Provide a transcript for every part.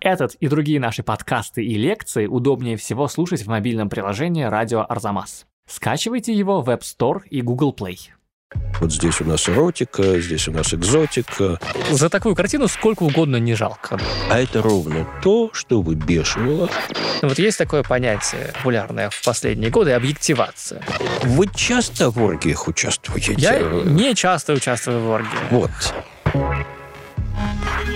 Этот и другие наши подкасты и лекции удобнее всего слушать в мобильном приложении «Радио Арзамас». Скачивайте его в App Store и Google Play. Вот здесь у нас эротика, здесь у нас экзотика. За такую картину сколько угодно не жалко. А это ровно то, что выбешивало. Вот есть такое понятие, популярное в последние годы, объективация. Вы часто в оргиях участвуете? Я не часто участвую в оргиях. Вот.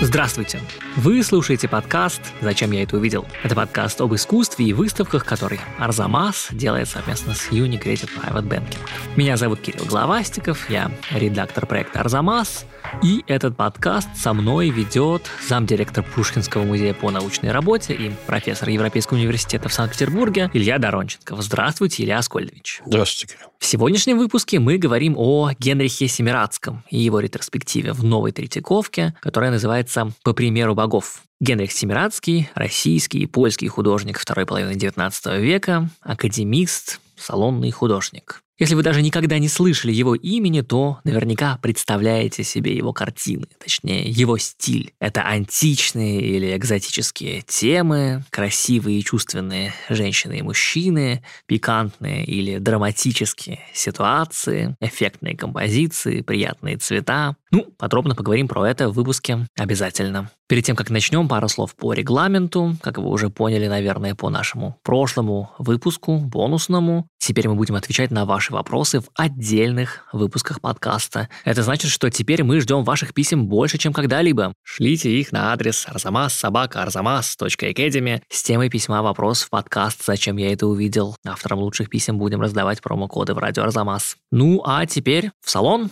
Здравствуйте! Вы слушаете подкаст «Зачем я это увидел?». Это подкаст об искусстве и выставках, который Арзамас делает совместно с Unicredit Private Banking. Меня зовут Кирилл Главастиков, я редактор проекта «Арзамас», и этот подкаст со мной ведет замдиректор Пушкинского музея по научной работе и профессор Европейского университета в Санкт-Петербурге Илья Доронченков. Здравствуйте, Илья Аскольдович. Здравствуйте, Кирилл. В сегодняшнем выпуске мы говорим о Генрихе Семирадском и его ретроспективе в Новой Третьяковке, которая называется «По примеру богов». Генрих Семирадский, российский и польский художник второй половины XIX века, академист, салонный художник. Если вы даже никогда не слышали его имени, то наверняка представляете себе его картины, точнее, его стиль. Это античные или экзотические темы, красивые и чувственные женщины и мужчины, пикантные или драматические ситуации, эффектные композиции, приятные цвета. Ну, подробно поговорим про это в выпуске обязательно. Перед тем, как начнем, пару слов по регламенту. Как вы уже поняли, наверное, по нашему прошлому выпуску, бонусному. Теперь мы будем отвечать на ваши вопросы в отдельных выпусках подкаста. Это значит, что теперь мы ждем ваших писем больше, чем когда-либо. Шлите их на адрес arzamas.sobaka.arzamas.academy с темой письма вопрос в подкаст «Зачем я это увидел?». Авторам лучших писем будем раздавать промокоды в радио Арзамас. Ну, а теперь в салон.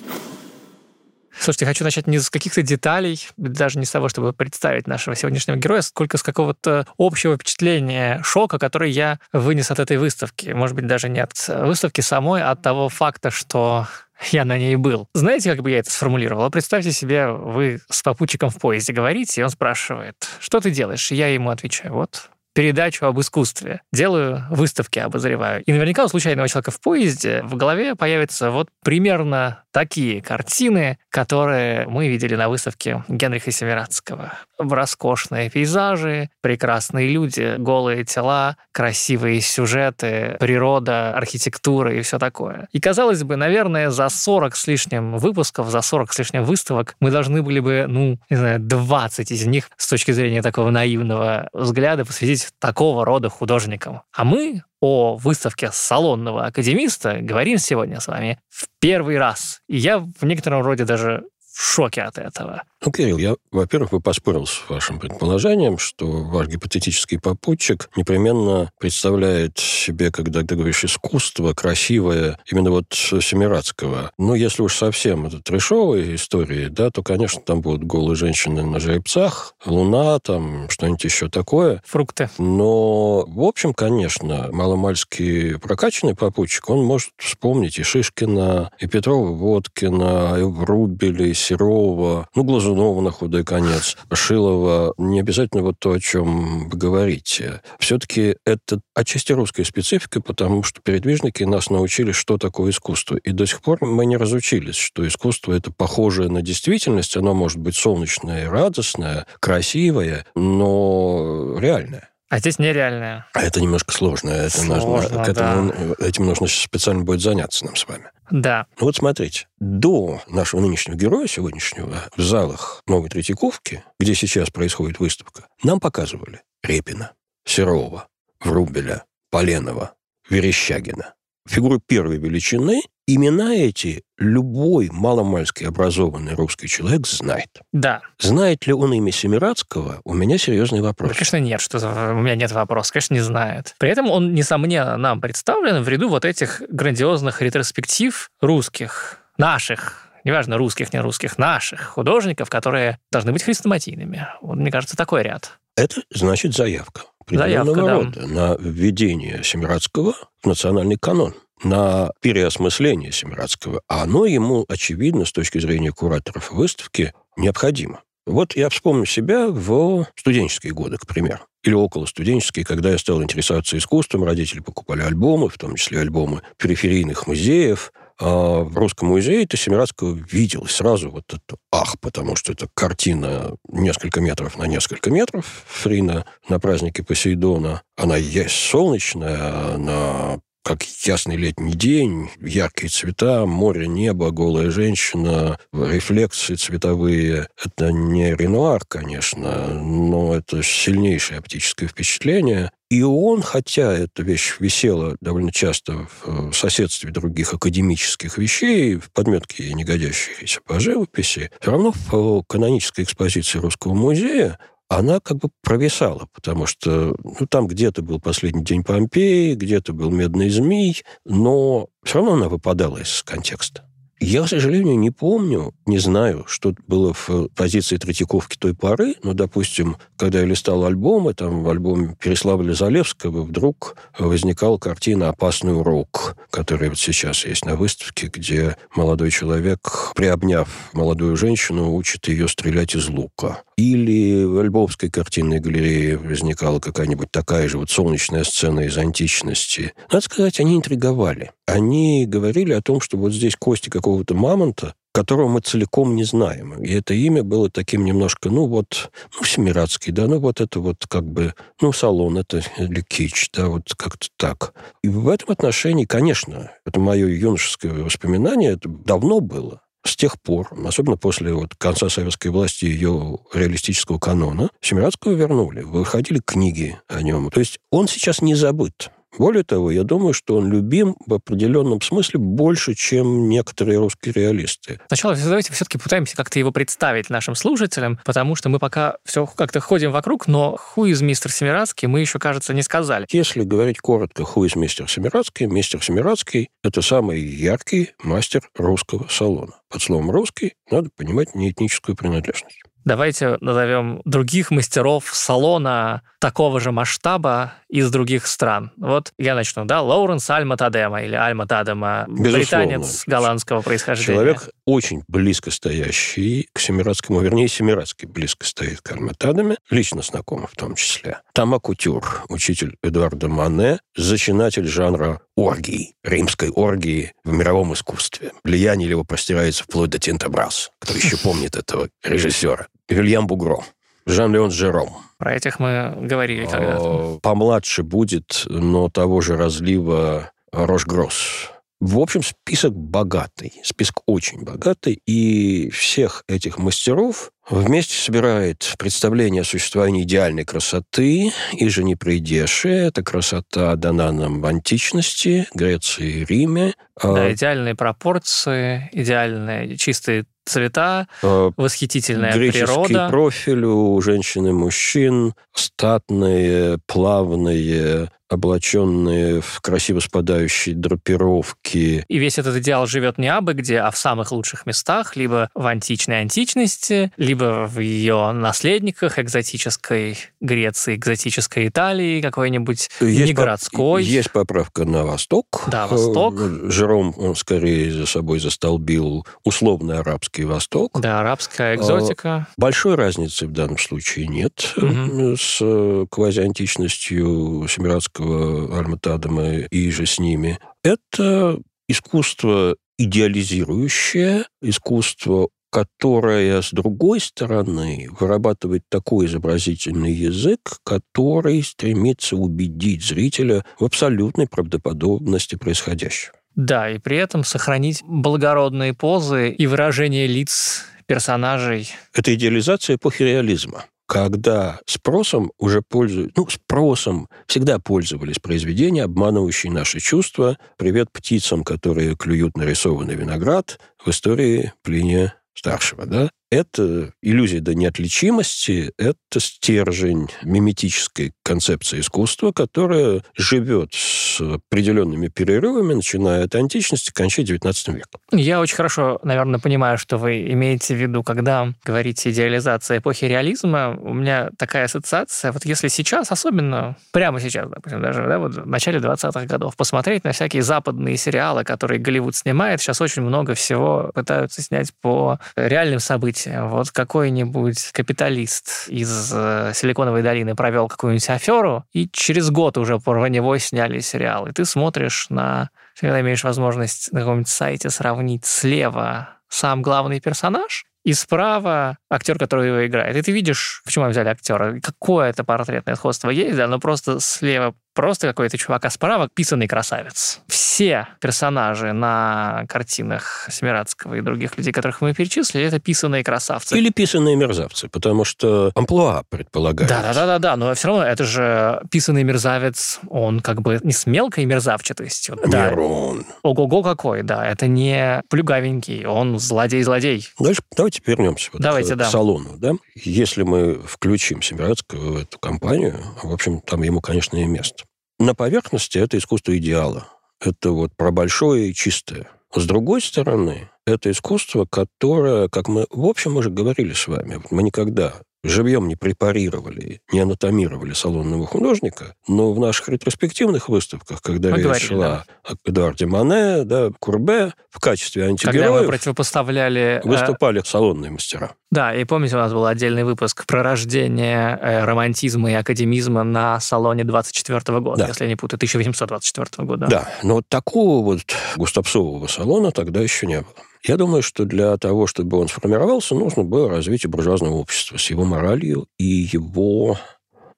Слушайте, хочу начать не с каких-то деталей, даже не с того, чтобы представить нашего сегодняшнего героя, сколько с какого-то общего впечатления, шока, который я вынес от этой выставки. Может быть, даже не от выставки самой, а от того факта, что я на ней был. Знаете, как бы я это сформулировал? Представьте себе, вы с попутчиком в поезде говорите, и он спрашивает, что ты делаешь? И я ему отвечаю, вот, передачу об искусстве, делаю выставки, обозреваю. И наверняка у случайного человека в поезде в голове появится вот примерно такие картины, которые мы видели на выставке Генриха Семирадского. Роскошные пейзажи, прекрасные люди, голые тела, красивые сюжеты, природа, архитектура и все такое. И казалось бы, наверное, за 40 с лишним выпусков, за 40 с лишним выставок мы должны были бы, ну, не знаю, 20 из них с точки зрения такого наивного взгляда посвятить такого рода художникам. А мы о выставке салонного академиста говорим сегодня с вами в первый раз. И я в некотором роде даже в шоке от этого. Ну, Кирилл, я, во-первых, бы поспорил с вашим предположением, что ваш гипотетический попутчик непременно представляет себе, когда ты говоришь искусство, красивое, именно вот Семирадского. Но если уж совсем это трешовые истории, да, то, конечно, там будут голые женщины на жеребцах, луна, там, что-нибудь еще такое. Фрукты. Но, в общем, конечно, маломальский прокачанный попутчик, он может вспомнить и Шишкина, и Петрова Водкина, и Врубеля, и Серова, ну, Глазунова на худой конец, Шилова. Не обязательно вот то, о чем вы говорите. Все-таки это отчасти русская специфика, потому что передвижники нас научили, что такое искусство. И до сих пор мы не разучились, что искусство это похожее на действительность, оно может быть солнечное, радостное, красивое, но реальное. А здесь нереальное. А это немножко сложно. Это Сложно, нужно, к этому, да. Этим нужно специально будет заняться нам с вами. Да. Ну вот смотрите, до нашего нынешнего героя сегодняшнего в залах Новой Третьяковки, где сейчас происходит выставка, нам показывали Репина, Серова, Врубеля, Поленова, Верещагина. Фигуры первой величины, имена эти любой маломальски образованный русский человек знает. Да. Знает ли он имя Семирадского, у меня серьезный Да, вопрос. конечно, нет, что у меня нет вопроса, конечно, не знает. При этом он, несомненно, нам представлен в ряду вот этих грандиозных ретроспектив русских, наших, неважно, русских, не русских, наших художников, которые должны быть хрестоматийными. Вот, мне кажется, такой ряд. Это значит заявка. Заявка, определенного да. рода на введение Семирадского в национальный канон на переосмысление Семирадского, а оно ему, очевидно, с точки зрения кураторов выставки, необходимо. Вот я вспомню себя в студенческие годы, к примеру, или около студенческие, когда я стал интересоваться искусством, родители покупали альбомы, в том числе альбомы периферийных музеев, А в Русском музее ты Семирадского видел сразу вот это ах, потому что это картина несколько метров на несколько метров Фрина на празднике Посейдона. Она есть солнечная, она как ясный летний день, яркие цвета, море, небо, голая женщина, рефлексы цветовые. Это не Ренуар, конечно, но это сильнейшее оптическое впечатление. И он, хотя эта вещь висела довольно часто в соседстве других академических вещей, в подметке годящейся по живописи, все равно в канонической экспозиции Русского музея она как бы провисала, потому что ну, там где-то был последний день Помпеи, где-то был медный змей, но все равно она выпадала из контекста. Я, к сожалению, не помню, не знаю, что было в позиции Третьяковки той поры, но, допустим, когда я листал альбомы, там в альбоме Переславля Залевского вдруг возникала картина «Опасный урок», которая вот сейчас есть на выставке, где молодой человек, приобняв молодую женщину, учит ее стрелять из лука. Или в Львовской картинной галерее возникала какая-нибудь такая же вот солнечная сцена из античности. Надо сказать, они интриговали. Они говорили о том, что вот здесь кости какого-то мамонта, которого мы целиком не знаем. И это имя было таким немножко, ну вот, ну, Семирадский, да, ну вот это вот как бы, ну, салон, это или кич, да, вот как-то так. И в этом отношении, конечно, это мое юношеское воспоминание, это давно было. С тех пор, особенно после вот конца советской власти ее реалистического канона, Семирадского вернули. Выходили книги о нем. То есть он сейчас не забыт. Более того, я думаю, что он любим в определенном смысле больше, чем некоторые русские реалисты. Сначала давайте все-таки пытаемся как-то его представить нашим слушателям, потому что мы пока все как-то ходим вокруг, но ху из мистер Семирадский мы еще, кажется, не сказали. Если говорить коротко, ху из мистер Семирадский, мистер Семирадский – это самый яркий мастер русского салона. Под словом «русский» надо понимать не этническую принадлежность. Давайте назовем других мастеров салона такого же масштаба из других стран. Вот я начну, да, Лоуренс Альма Тадема или Альма Тадема, британец голландского происхождения. Человек очень близко стоящий к Семирадскому, вернее, Семирадский близко стоит к Альма Тадеме, лично знакомый в том числе. Тома Кутюр, учитель Эдуарда Мане, зачинатель жанра оргии, римской оргии в мировом искусстве. Влияние его простирается вплоть до Тинтобрас. Кто еще помнит этого режиссера? Вильям Бугро, Жан-Леон Жером. Про этих мы говорили когда-то. Помладше будет, но того же разлива Рош-Гросс. В общем, список богатый, список очень богатый, и всех этих мастеров вместе собирает представление о существовании идеальной красоты и же не придеши. Эта красота дана нам в античности, Греции и Риме. Да, а идеальные пропорции, идеальные чистые цвета, а, восхитительная Греческий природа. профиль у женщин и мужчин, статные, плавные, облаченные в красиво спадающие драпировки. И весь этот идеал живет не абы где, а в самых лучших местах, либо в античной античности, либо в ее наследниках экзотической Греции, экзотической Италии, какой-нибудь есть не городской. Есть поправка на восток. Да, восток. Э, Жером, он скорее за собой застолбил условный арабский восток. Да, арабская экзотика. А, большой разницы в данном случае нет угу. с э, квазиантичностью Семирадского Достоевского, Альматадама и же с ними, это искусство идеализирующее, искусство которое, с другой стороны, вырабатывает такой изобразительный язык, который стремится убедить зрителя в абсолютной правдоподобности происходящего. Да, и при этом сохранить благородные позы и выражение лиц персонажей. Это идеализация эпохи реализма когда спросом уже пользуются, ну, спросом всегда пользовались произведения, обманывающие наши чувства. Привет птицам, которые клюют нарисованный виноград в истории Плиния старшего, да? Это иллюзия до неотличимости, это стержень миметической концепции искусства, которая живет с определенными перерывами, начиная от античности, кончая XIX веком. Я очень хорошо, наверное, понимаю, что вы имеете в виду, когда говорите идеализация эпохи реализма. У меня такая ассоциация, вот если сейчас, особенно прямо сейчас, допустим, даже да, вот в начале 20-х годов, посмотреть на всякие западные сериалы, которые Голливуд снимает, сейчас очень много всего пытаются снять по реальным событиям события. Вот какой-нибудь капиталист из э, Силиконовой долины провел какую-нибудь аферу, и через год уже про него сняли сериал. И ты смотришь на когда имеешь возможность на каком-нибудь сайте сравнить слева сам главный персонаж, и справа актер, который его играет. И ты видишь, почему взяли актера, какое это портретное сходство есть, да, но просто слева просто какой-то чувак, а справа писанный красавец. Все персонажи на картинах Семирадского и других людей, которых мы перечислили, это писанные красавцы. Или писанные мерзавцы, потому что амплуа предполагает. Да-да-да, но все равно это же писанный мерзавец, он как бы не с мелкой мерзавчатостью. Мирон. Да. Ого-го какой, да, это не плюгавенький, он злодей-злодей. Дальше давайте вернемся вот давайте, к да. салону. Да? Если мы включим Семирадского в эту компанию, в общем, там ему, конечно, и место. На поверхности это искусство идеала. Это вот про большое и чистое. С другой стороны, это искусство, которое, как мы, в общем, уже говорили с вами, мы никогда живьем не препарировали, не анатомировали салонного художника, но в наших ретроспективных выставках, когда мы речь говорили, шла да. о Эдуарде Мане, да, Курбе, в качестве антигероев... Когда мы противопоставляли... Э, выступали э... салонные мастера. Да, и помните, у нас был отдельный выпуск про рождение э, романтизма и академизма на салоне 24 года, да. если я не путаю, 1824 года. Да, но вот такого вот густопсового салона тогда еще не было. Я думаю, что для того, чтобы он сформировался, нужно было развитие буржуазного общества с его моралью и его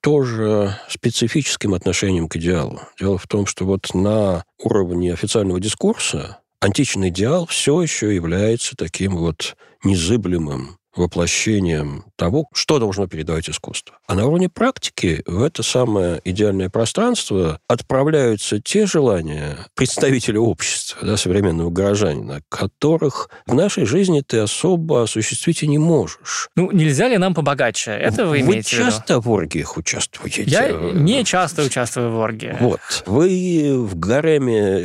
тоже специфическим отношением к идеалу. Дело в том, что вот на уровне официального дискурса античный идеал все еще является таким вот незыблемым воплощением того, что должно передавать искусство. А на уровне практики в это самое идеальное пространство отправляются те желания представителей общества, да, современного горожанина, которых в нашей жизни ты особо осуществить и не можешь. Ну, нельзя ли нам побогаче? Это вы, вы имеете Вы часто в, в оргиях участвуете? Я не часто участвую в оргиях. Вот. Вы в гареме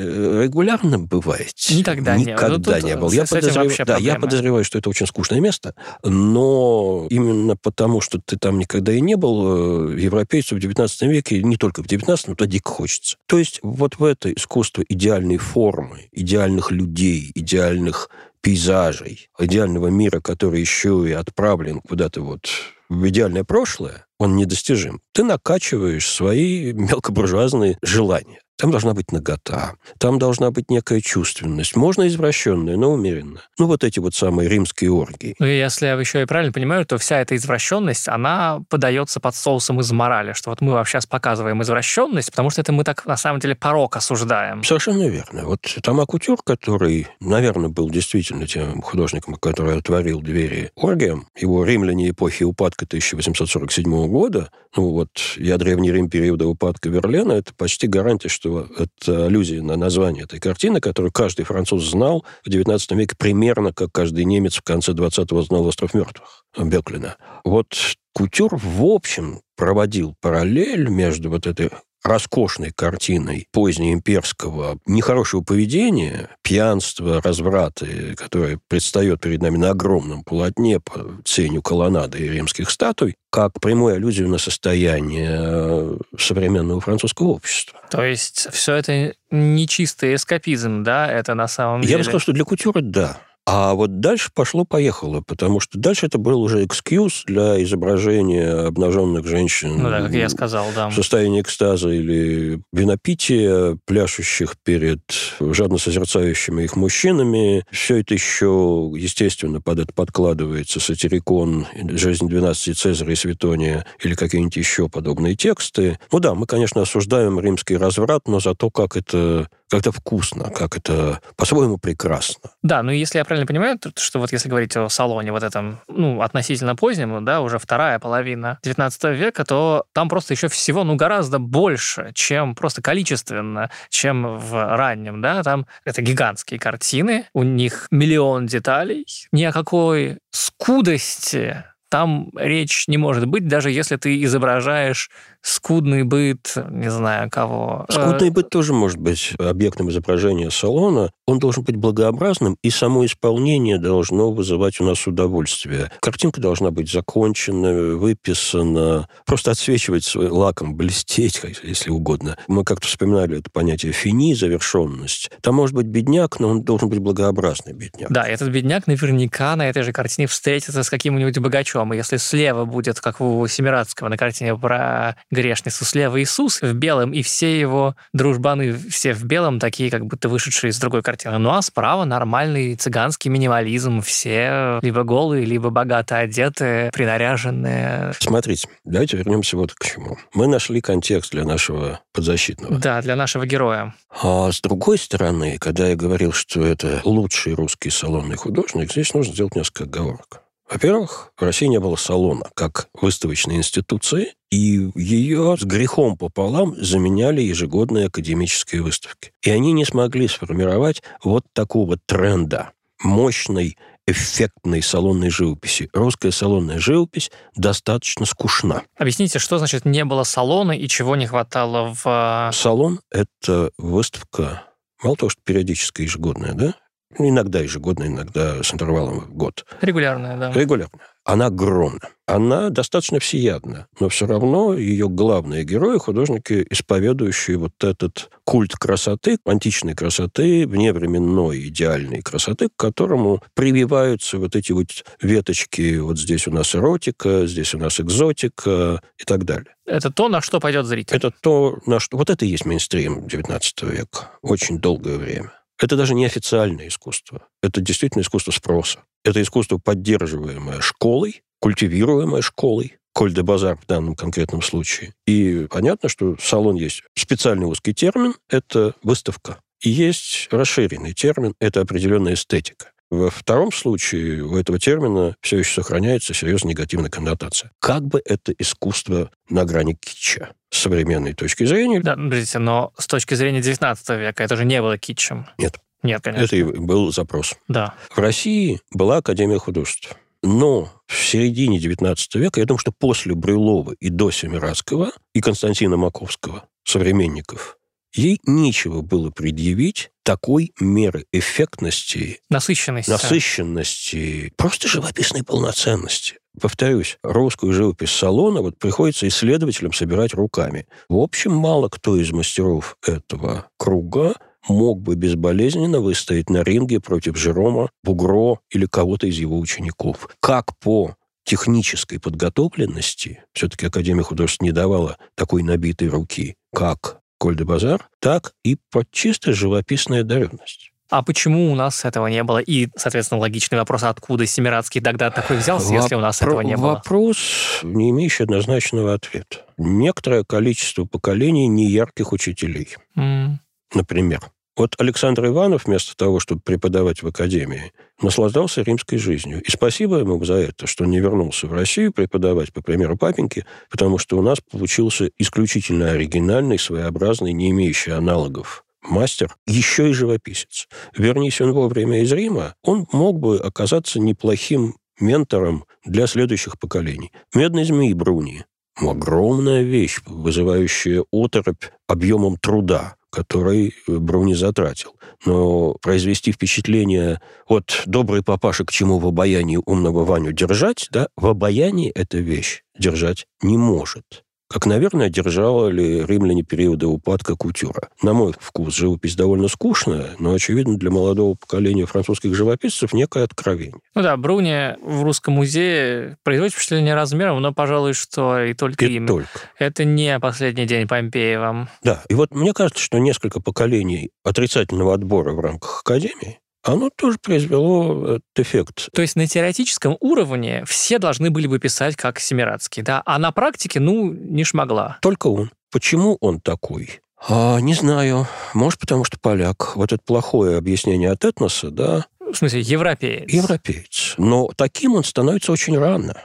регулярно бываете? Никогда, Никогда не, был. Я, подозрев... да, я подозреваю, что это очень скучное место, но именно потому, что ты там никогда и не был, э, европейцу в 19 веке, не только в 19, но то дико хочется. То есть вот в это искусство идеальной формы, идеальных людей, идеальных пейзажей, идеального мира, который еще и отправлен куда-то вот в идеальное прошлое, он недостижим. Ты накачиваешь свои мелкобуржуазные желания. Там должна быть нагота, там должна быть некая чувственность. Можно извращенная, но умеренно. Ну, вот эти вот самые римские оргии. Ну, если я еще и правильно понимаю, то вся эта извращенность, она подается под соусом из морали, что вот мы вообще показываем извращенность, потому что это мы так, на самом деле, порок осуждаем. Совершенно верно. Вот Тома Кутюр, который, наверное, был действительно тем художником, который отворил двери оргиям, его «Римляне эпохи упадка» 1847 года, ну вот «Я Древний Рим периода упадка Верлена» — это почти гарантия, что что это аллюзия на название этой картины, которую каждый француз знал в XIX веке примерно, как каждый немец в конце 20-го знал «Остров мертвых» Беклина. Вот Кутюр, в общем, проводил параллель между вот этой роскошной картиной позднеимперского нехорошего поведения, пьянства, разврата, которое предстает перед нами на огромном полотне по ценю колоннады и римских статуй, как прямую аллюзию на состояние э, современного французского общества. То есть все это не чистый эскапизм, да? Это на самом деле... Я бы сказал, что для кутюра – да. А вот дальше пошло-поехало, потому что дальше это был уже экскьюз для изображения обнаженных женщин. Ну да, как я сказал, да. В состоянии экстаза или винопития, пляшущих перед жадно созерцающими их мужчинами. Все это еще, естественно, под это подкладывается сатирикон, «Жизнь 12 Цезаря и Светония» или какие-нибудь еще подобные тексты. Ну да, мы, конечно, осуждаем римский разврат, но за то, как это как это вкусно, как это по-своему прекрасно. Да, ну если я правильно понимаю, то, что вот если говорить о салоне вот этом, ну, относительно позднем, да, уже вторая половина 19 века, то там просто еще всего, ну, гораздо больше, чем просто количественно, чем в раннем, да, там это гигантские картины, у них миллион деталей, ни о какой скудости там речь не может быть, даже если ты изображаешь скудный быт, не знаю кого. Скудный э, быт тоже может быть объектом изображения салона. Он должен быть благообразным, и само исполнение должно вызывать у нас удовольствие. Картинка должна быть закончена, выписана, просто отсвечивать свой лаком, блестеть, если угодно. Мы как-то вспоминали это понятие фини, завершенность. Там может быть бедняк, но он должен быть благообразный бедняк. Да, этот бедняк наверняка на этой же картине встретится с каким-нибудь богачом причем. Если слева будет, как у Семирадского на картине про грешницу, слева Иисус в белом, и все его дружбаны все в белом, такие как будто вышедшие из другой картины. Ну а справа нормальный цыганский минимализм. Все либо голые, либо богато одеты, принаряженные. Смотрите, давайте вернемся вот к чему. Мы нашли контекст для нашего подзащитного. Да, для нашего героя. А с другой стороны, когда я говорил, что это лучший русский салонный художник, здесь нужно сделать несколько оговорок. Во-первых, в России не было салона как выставочной институции, и ее с грехом пополам заменяли ежегодные академические выставки. И они не смогли сформировать вот такого тренда мощной эффектной салонной живописи. Русская салонная живопись достаточно скучна. Объясните, что значит не было салона и чего не хватало в... Салон — это выставка, мало того, что периодическая ежегодная, да? Иногда ежегодно, иногда с интервалом в год. Регулярная, да. Регулярная. Она огромна. Она достаточно всеядна, но все равно ее главные герои, художники, исповедующие вот этот культ красоты, античной красоты, вневременной идеальной красоты, к которому прививаются вот эти вот веточки. Вот здесь у нас эротика, здесь у нас экзотика и так далее. Это то, на что пойдет зритель. Это то, на что... Вот это и есть мейнстрим 19 века. Очень долгое время. Это даже не официальное искусство. Это действительно искусство спроса. Это искусство, поддерживаемое школой, культивируемое школой, Коль де Базар в данном конкретном случае. И понятно, что салон есть специальный узкий термин – это выставка. И есть расширенный термин – это определенная эстетика. Во втором случае у этого термина все еще сохраняется серьезно негативная коннотация. Как бы это искусство на грани китча с современной точки зрения. Да, подождите, но с точки зрения 19 века это же не было китчем. Нет. Нет, конечно. Это и был запрос. Да. В России была Академия художеств. Но в середине XIX века, я думаю, что после Брюлова и до Семирадского, и Константина Маковского, современников, ей нечего было предъявить такой меры эффектности, насыщенности, насыщенности, просто живописной полноценности. Повторюсь, русскую живопись салона вот приходится исследователям собирать руками. В общем, мало кто из мастеров этого круга мог бы безболезненно выстоять на ринге против Жерома, Бугро или кого-то из его учеников. Как по технической подготовленности, все-таки Академия художеств не давала такой набитой руки, как Коль де Базар, так и под чисто живописная одаренность. А почему у нас этого не было? И, соответственно, логичный вопрос, откуда Семирадский тогда такой взялся, Воп- если у нас этого не было? Вопрос, не имеющий однозначного ответа. Некоторое количество поколений неярких учителей. Mm. Например, вот Александр Иванов, вместо того, чтобы преподавать в академии, наслаждался римской жизнью. И спасибо ему за это, что не вернулся в Россию преподавать, по примеру папеньки, потому что у нас получился исключительно оригинальный, своеобразный, не имеющий аналогов мастер, еще и живописец. Вернись он вовремя из Рима, он мог бы оказаться неплохим ментором для следующих поколений. «Медный змей» Бруни. Огромная вещь, вызывающая оторопь объемом труда который э, Бруни затратил. Но произвести впечатление от добрый папаша к чему в обаянии умного Ваню держать, да, в обаянии эта вещь держать не может как, наверное, держали римляне периода упадка кутюра. На мой вкус, живопись довольно скучная, но, очевидно, для молодого поколения французских живописцев некое откровение. Ну да, Бруни в Русском музее производит впечатление размером, но, пожалуй, что и только и им. только. Это не последний день Помпеева. Да, и вот мне кажется, что несколько поколений отрицательного отбора в рамках Академии оно тоже произвело этот эффект. То есть на теоретическом уровне все должны были бы писать как Семирадский, да? А на практике, ну, не шмогла. Только он. Почему он такой? А, не знаю. Может, потому что поляк. Вот это плохое объяснение от этноса, да? В смысле, европеец? Европеец. Но таким он становится очень рано.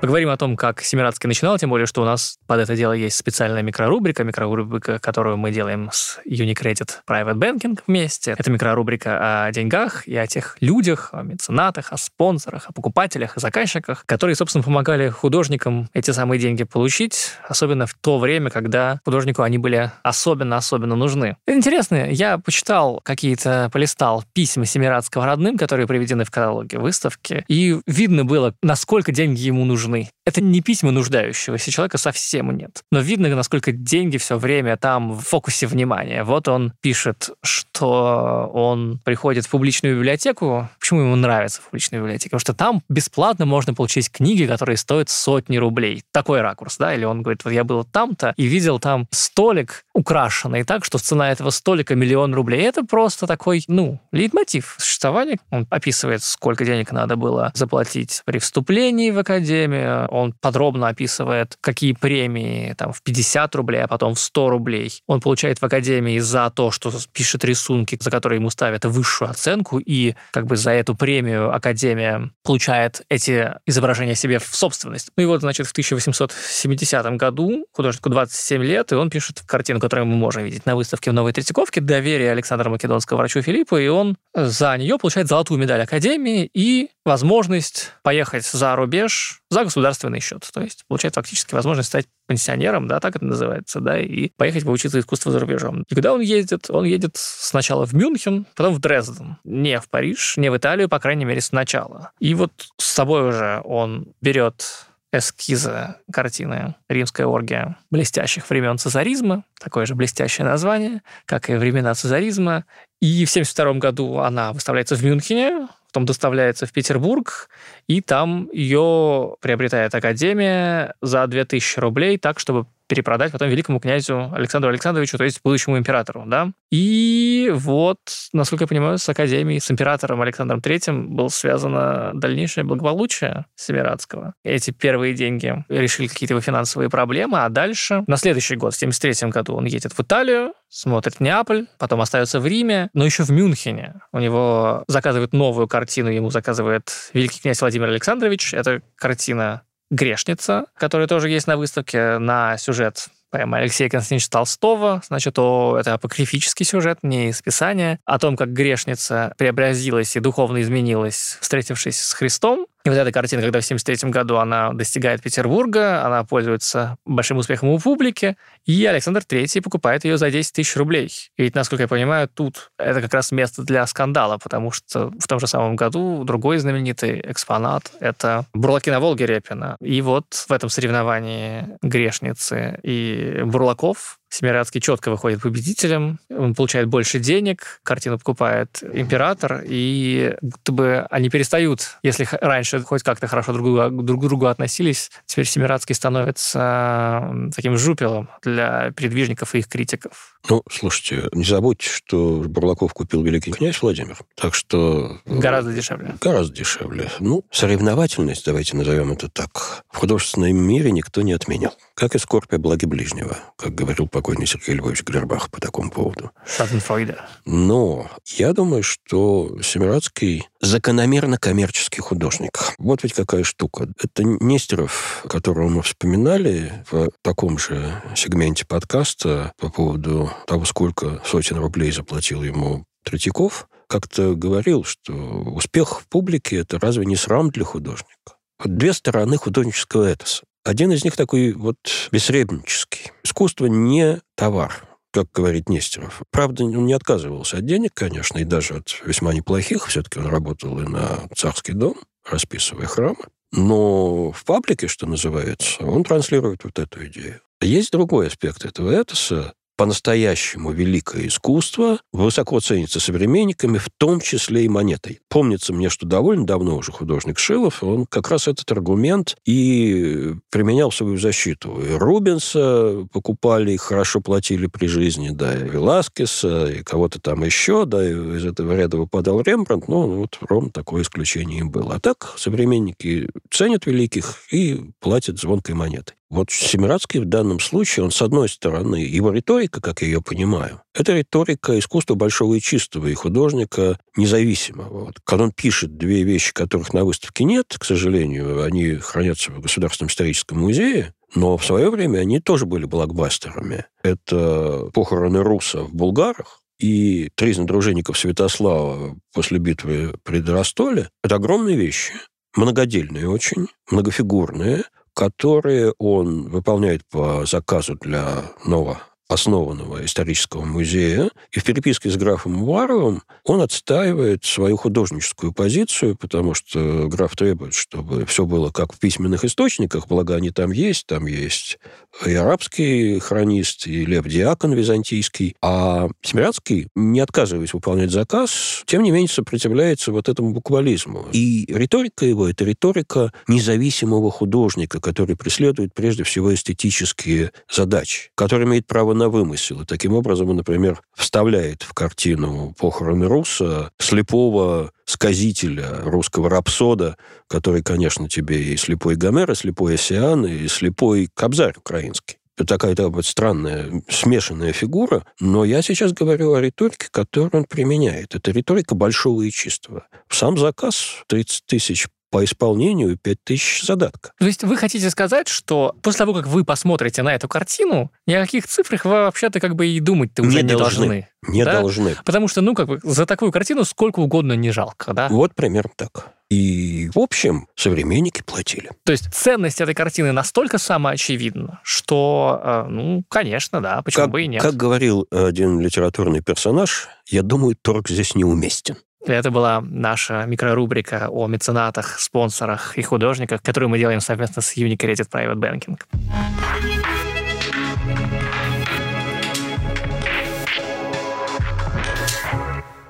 Поговорим о том, как Семирадский начинал, тем более, что у нас под это дело есть специальная микрорубрика, микрорубрика, которую мы делаем с Unicredit Private Banking вместе. Это микрорубрика о деньгах и о тех людях, о меценатах, о спонсорах, о покупателях и заказчиках, которые, собственно, помогали художникам эти самые деньги получить, особенно в то время, когда художнику они были особенно-особенно нужны. Интересно, я почитал какие-то, полистал письма Семирадского родным, которые приведены в каталоге выставки, и видно было, насколько деньги ему нужны нужны. Это не письма нуждающегося человека, совсем нет. Но видно, насколько деньги все время там в фокусе внимания. Вот он пишет, что он приходит в публичную библиотеку. Почему ему нравится публичная библиотека? Потому что там бесплатно можно получить книги, которые стоят сотни рублей. Такой ракурс, да? Или он говорит, вот я был там-то и видел там столик, украшенный так, что цена этого столика миллион рублей. Это просто такой, ну, лейтмотив существования. Он описывает, сколько денег надо было заплатить при вступлении в академию. Он подробно описывает, какие премии там в 50 рублей, а потом в 100 рублей он получает в академии за то, что пишет рисунки, за которые ему ставят высшую оценку, и как бы за эту премию академия получает эти изображения себе в собственность. Ну и вот, значит, в 1870 году художнику 27 лет, и он пишет картину, которую мы можем видеть на выставке в Новой Третьяковке «Доверие Александра Македонского врачу Филиппу», и он за нее получает золотую медаль Академии и возможность поехать за рубеж за государственный счет. То есть получает фактически возможность стать пенсионером, да, так это называется, да, и поехать поучиться искусству за рубежом. И когда он ездит, он едет сначала в Мюнхен, потом в Дрезден. Не в Париж, не в Италию, по крайней мере, сначала. И вот с собой уже он берет эскизы картины «Римская оргия» блестящих времен цезаризма, такое же блестящее название, как и времена цезаризма. И в 1972 году она выставляется в Мюнхене, потом доставляется в Петербург, и там ее приобретает Академия за 2000 рублей, так, чтобы перепродать потом великому князю Александру Александровичу, то есть будущему императору, да. И вот, насколько я понимаю, с Академией, с императором Александром Третьим было связано дальнейшее благополучие Семирадского. Эти первые деньги решили какие-то его финансовые проблемы, а дальше, на следующий год, в 73 году, он едет в Италию, смотрит Неаполь, потом остается в Риме, но еще в Мюнхене. У него заказывают новую картину, ему заказывает великий князь Владимир Александрович. Это картина «Грешница», которая тоже есть на выставке на сюжет поэма Алексея Константиновича Толстого. Значит, о, это апокрифический сюжет, не из Писания, о том, как грешница преобразилась и духовно изменилась, встретившись с Христом. И вот эта картина, когда в 1973 году она достигает Петербурга, она пользуется большим успехом у публики, и Александр III покупает ее за 10 тысяч рублей. И ведь, насколько я понимаю, тут это как раз место для скандала, потому что в том же самом году другой знаменитый экспонат — это «Бурлаки на Волге» Репина. И вот в этом соревновании грешницы и Бурлаков Семирадский четко выходит победителем, он получает больше денег, картину покупает император, и будто бы они перестают, если раньше хоть как-то хорошо друг, друг к другу относились, теперь Семирадский становится таким жупелом для передвижников и их критиков. Ну, слушайте, не забудьте, что Бурлаков купил великий князь Владимир, так что... Гораздо дешевле. Гораздо дешевле. Ну, соревновательность, давайте назовем это так, в художественном мире никто не отменял. Как и скорбь благи ближнего, как говорил покойный Сергей Львович Глербах по такому поводу. Шаденфройда. Но я думаю, что Семирадский закономерно коммерческий художник. Вот ведь какая штука. Это Нестеров, которого мы вспоминали в таком же сегменте подкаста по поводу того, сколько сотен рублей заплатил ему Третьяков, как-то говорил, что успех в публике – это разве не срам для художника? Две стороны художнического этоса. Один из них такой вот бессребнический. Искусство не товар, как говорит Нестеров. Правда, он не отказывался от денег, конечно, и даже от весьма неплохих. Все-таки он работал и на царский дом, расписывая храмы. Но в паблике, что называется, он транслирует вот эту идею. Есть другой аспект этого этоса, по-настоящему великое искусство высоко ценится современниками, в том числе и монетой. Помнится мне, что довольно давно уже художник Шилов, он как раз этот аргумент и применял в свою защиту. И Рубенса покупали, и хорошо платили при жизни, да, и Веласкеса, и кого-то там еще, да, и из этого ряда выпадал Рембрандт, ну, вот ровно такое исключение было. А так современники ценят великих и платят звонкой монетой. Вот Семирадский в данном случае, он, с одной стороны, его риторика, как я ее понимаю, это риторика искусства большого и чистого, и художника независимого. Вот. Когда он пишет две вещи, которых на выставке нет, к сожалению, они хранятся в Государственном историческом музее, но в свое время они тоже были блокбастерами. Это похороны Руса в Булгарах, и тризна дружинников Святослава после битвы при Доростоле – это огромные вещи, многодельные очень, многофигурные, которые он выполняет по заказу для нового основанного исторического музея. И в переписке с графом Уваровым он отстаивает свою художническую позицию, потому что граф требует, чтобы все было как в письменных источниках, благо они там есть, там есть и арабский хронист, и Лев Диакон византийский. А Семирадский, не отказываясь выполнять заказ, тем не менее сопротивляется вот этому буквализму. И риторика его – это риторика независимого художника, который преследует прежде всего эстетические задачи, который имеет право на вымысел. И таким образом он, например, вставляет в картину «Похороны Руса» слепого сказителя, русского рапсода, который, конечно, тебе и слепой Гомер, и слепой Осиан, и слепой Кобзарь украинский. Это такая вот странная, смешанная фигура, но я сейчас говорю о риторике, которую он применяет. Это риторика большого и чистого. Сам заказ 30 тысяч по исполнению 5000 задатка. То есть вы хотите сказать, что после того, как вы посмотрите на эту картину, ни о каких цифрах вы вообще-то как бы и думать-то уже не, не должны. должны. Не да? должны. Потому что, ну, как бы за такую картину сколько угодно не жалко, да? Вот примерно так. И, в общем, современники платили. То есть ценность этой картины настолько самоочевидна, что, э, ну, конечно, да, почему как, бы и нет. Как говорил один литературный персонаж, я думаю, торг здесь неуместен. Это была наша микрорубрика о меценатах, спонсорах и художниках, которую мы делаем совместно с Unicredit Private Banking.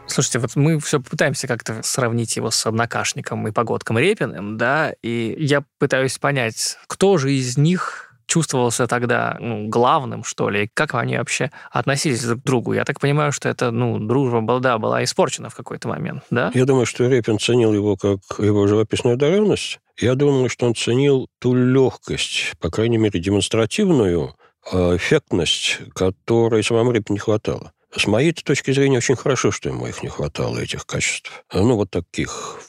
Слушайте, вот мы все пытаемся как-то сравнить его с однокашником и погодком Репиным, да, и я пытаюсь понять, кто же из них чувствовался тогда ну, главным, что ли? Как они вообще относились друг к другу? Я так понимаю, что это, ну, дружба была, да, была испорчена в какой-то момент, да? Я думаю, что Репин ценил его как его живописную одаренность. Я думаю, что он ценил ту легкость, по крайней мере, демонстративную, а, эффектность, которой самому Репину не хватало. С моей точки зрения, очень хорошо, что ему их не хватало, этих качеств. Ну, вот таких.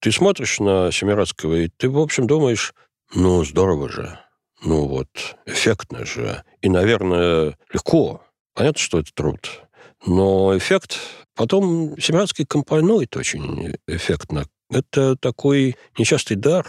Ты смотришь на Семирадского, и ты, в общем, думаешь, ну, здорово же. Ну вот, эффектно же. И, наверное, легко. Понятно, что это труд. Но эффект... Потом Семирадский компонует очень эффектно. Это такой нечастый дар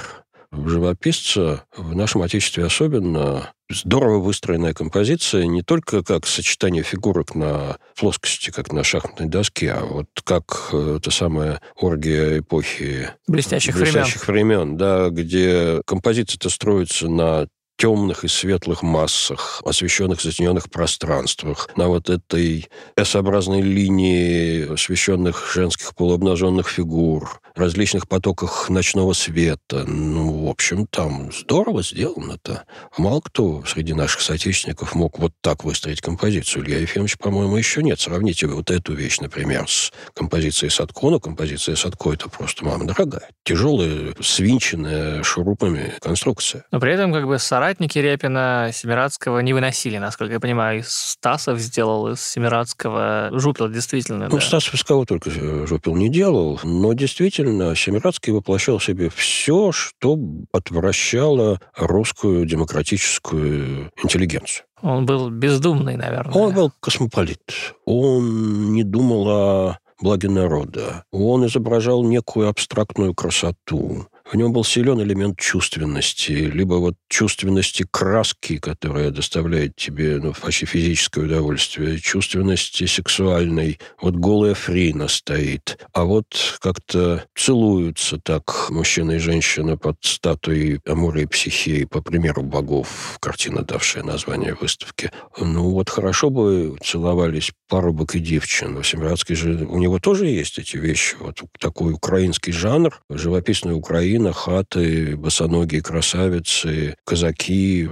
живописца, в нашем Отечестве особенно, здорово выстроенная композиция, не только как сочетание фигурок на плоскости, как на шахматной доске, а вот как э, та самая оргия эпохи блестящих, блестящих времен. времен, да, где композиция-то строится на темных и светлых массах, освещенных затененных пространствах, на вот этой S-образной линии освещенных женских полуобнаженных фигур, различных потоках ночного света. Ну, в общем, там здорово сделано-то. Мало кто среди наших соотечественников мог вот так выстроить композицию. Илья Ефимович, по-моему, еще нет. Сравните вот эту вещь, например, с композицией Садко. Ну, композиция Садко – это просто, мама дорогая. Тяжелая, свинченная шурупами конструкция. Но при этом как бы соратники Репина Семирадского не выносили, насколько я понимаю. Стасов сделал из Семирадского жупил, действительно. Ну, да. Стасов из кого только жупил не делал, но действительно действительно Семирадский воплощал в себе все, что отвращало русскую демократическую интеллигенцию. Он был бездумный, наверное. Он был космополит. Он не думал о благе народа. Он изображал некую абстрактную красоту. В нем был силен элемент чувственности, либо вот чувственности краски, которая доставляет тебе ну, почти физическое удовольствие, чувственности сексуальной. Вот голая Фрина стоит, а вот как-то целуются так мужчина и женщина под статуей Амура и Психеи, по примеру богов, картина, давшая название выставки. Ну вот хорошо бы целовались парубок и девчин. Семирадский же, у него тоже есть эти вещи. Вот такой украинский жанр, живописная Украина, Украина, хаты, босоногие красавицы, казаки.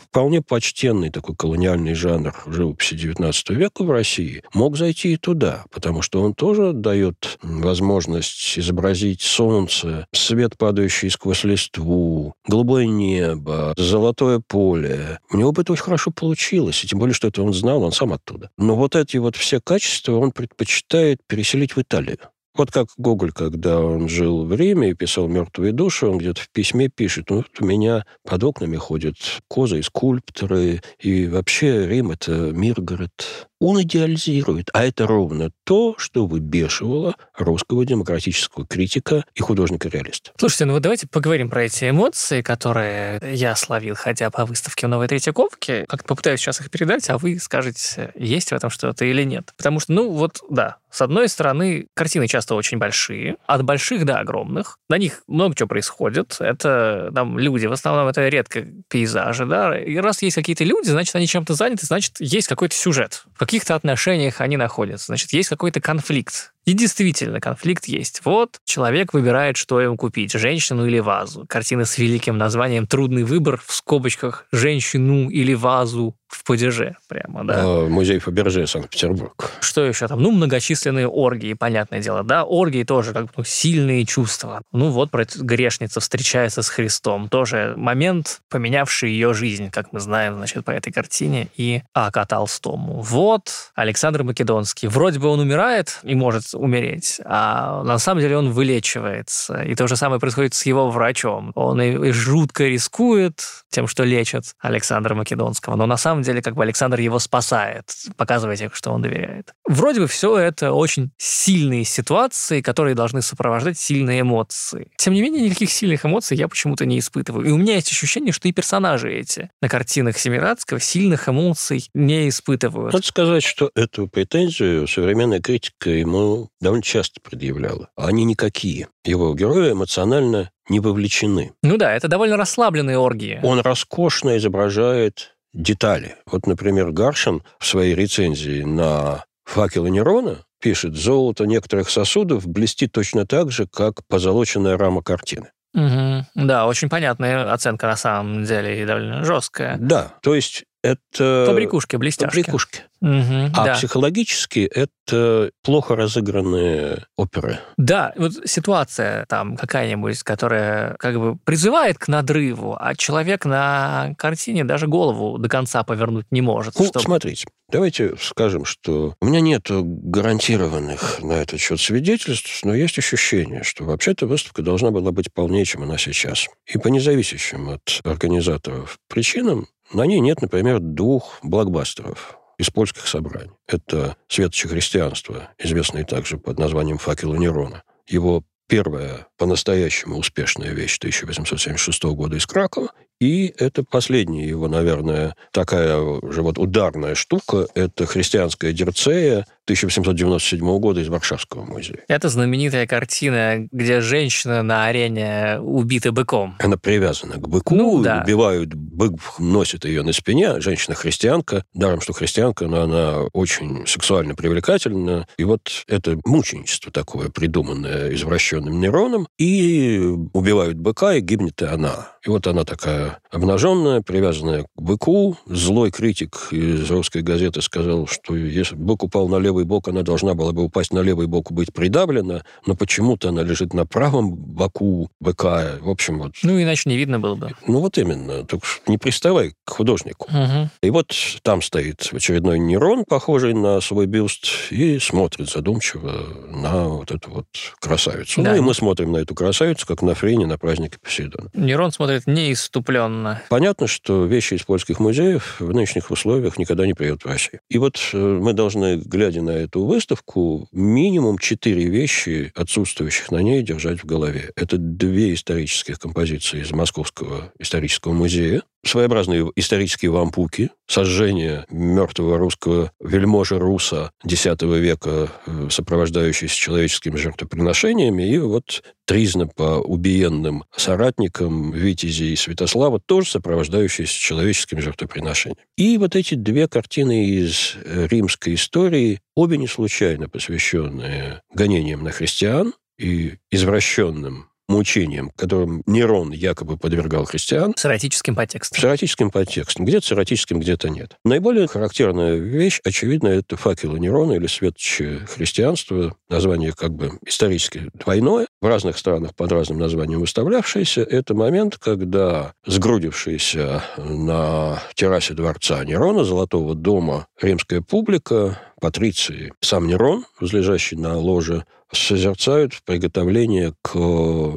Вполне почтенный такой колониальный жанр живописи XIX века в России. Мог зайти и туда, потому что он тоже дает возможность изобразить солнце, свет, падающий сквозь листву, голубое небо, золотое поле. У него бы это очень хорошо получилось, и тем более, что это он знал, он сам оттуда. Но вот эти вот все качества он предпочитает переселить в Италию. Вот как Гоголь, когда он жил в Риме и писал «Мертвые души», он где-то в письме пишет, ну, вот у меня под окнами ходят козы и скульпторы, и вообще Рим — это Миргород. Он идеализирует. А это ровно то, что выбешивало русского демократического критика и художника-реалиста. Слушайте, ну вот давайте поговорим про эти эмоции, которые я словил, ходя по выставке в Новой Третьяковке. Как-то попытаюсь сейчас их передать, а вы скажете, есть в этом что-то или нет. Потому что, ну вот, да, с одной стороны, картины часто очень большие, от больших до огромных. На них много чего происходит. Это там люди, в основном это редко пейзажи, да. И раз есть какие-то люди, значит, они чем-то заняты, значит, есть какой-то сюжет. Каких-то отношениях они находятся. Значит, есть какой-то конфликт. И действительно, конфликт есть. Вот человек выбирает, что ему купить, женщину или вазу. Картина с великим названием «Трудный выбор» в скобочках «женщину или вазу» в падеже прямо, да. А, музей Фаберже, Санкт-Петербург. Что еще там? Ну, многочисленные оргии, понятное дело, да. Оргии тоже как бы ну, сильные чувства. Ну, вот грешница встречается с Христом. Тоже момент, поменявший ее жизнь, как мы знаем, значит, по этой картине и А.К. Толстому. Вот Александр Македонский. Вроде бы он умирает и может умереть, а на самом деле он вылечивается. И то же самое происходит с его врачом. Он и, и жутко рискует тем, что лечит Александра Македонского, но на самом деле как бы Александр его спасает, показывая тем, что он доверяет. Вроде бы все это очень сильные ситуации, которые должны сопровождать сильные эмоции. Тем не менее, никаких сильных эмоций я почему-то не испытываю. И у меня есть ощущение, что и персонажи эти на картинах Семирадского сильных эмоций не испытывают. Надо сказать, что эту претензию современная критика ему довольно часто предъявляла. Они никакие. Его герои эмоционально не вовлечены. Ну да, это довольно расслабленные оргии. Он роскошно изображает детали. Вот, например, Гаршин в своей рецензии на «Факелы Нерона» пишет, золото некоторых сосудов блестит точно так же, как позолоченная рама картины. Угу. Да, очень понятная оценка на самом деле и довольно жесткая. Да, то есть это... Побрякушки, блестяшки. Побрякушки. Угу, а да. психологически это плохо разыгранные оперы. Да, вот ситуация там какая-нибудь, которая как бы призывает к надрыву, а человек на картине даже голову до конца повернуть не может. Ну, чтобы... смотрите, давайте скажем, что у меня нет гарантированных на этот счет свидетельств, но есть ощущение, что вообще-то выставка должна была быть полнее, чем она сейчас. И по независящим от организаторов причинам на ней нет, например, двух блокбастеров из польских собраний. Это «Светочи христианства», известный также под названием «Факел Нерона». Его первая по-настоящему успешная вещь 1876 года из Кракова, и это последняя его, наверное, такая же вот ударная штука. Это христианская Дерцея 1797 года из Варшавского музея. Это знаменитая картина, где женщина на арене убита быком. Она привязана к быку, ну, да. убивают, бык носит ее на спине, женщина-христианка, даром, что христианка, но она очень сексуально привлекательна. И вот это мученичество такое, придуманное извращенным Нероном, и убивают быка, и гибнет и она. И вот она такая обнаженная, привязанная к быку. Злой критик из русской газеты сказал, что если бык упал на левый бок, она должна была бы упасть на левый бок и быть придавлена, но почему-то она лежит на правом боку быка. В общем, вот... Ну, иначе не видно было бы. Ну, вот именно. Так не приставай к художнику. Угу. И вот там стоит очередной нейрон, похожий на свой бюст, и смотрит задумчиво на вот эту вот красавицу. Да. Ну, и мы смотрим на эту красавицу, как на Френе на празднике Посейдона. Нейрон смотрит смотрит неиступленно. Понятно, что вещи из польских музеев в нынешних условиях никогда не приедут в Россию. И вот э, мы должны, глядя на эту выставку, минимум четыре вещи, отсутствующих на ней, держать в голове. Это две исторических композиции из Московского исторического музея, своеобразные исторические вампуки, сожжение мертвого русского вельможа Руса X века, э, сопровождающиеся человеческими жертвоприношениями, и вот тризна по убиенным соратникам Витязи и Святослава, тоже сопровождающиеся человеческими жертвоприношениями. И вот эти две картины из римской истории, обе не случайно посвященные гонениям на христиан и извращенным мучениям, которым Нерон якобы подвергал христиан. С эротическим подтекстом. С эротическим подтекстом. Где-то с эротическим, где-то нет. Наиболее характерная вещь, очевидно, это факелы Нерона или светочи христианства. Название как бы исторически двойное. В разных странах под разным названием выставлявшееся. Это момент, когда сгрудившаяся на террасе дворца Нерона, Золотого дома, римская публика патриции. Сам Нерон, возлежащий на ложе, созерцают приготовление к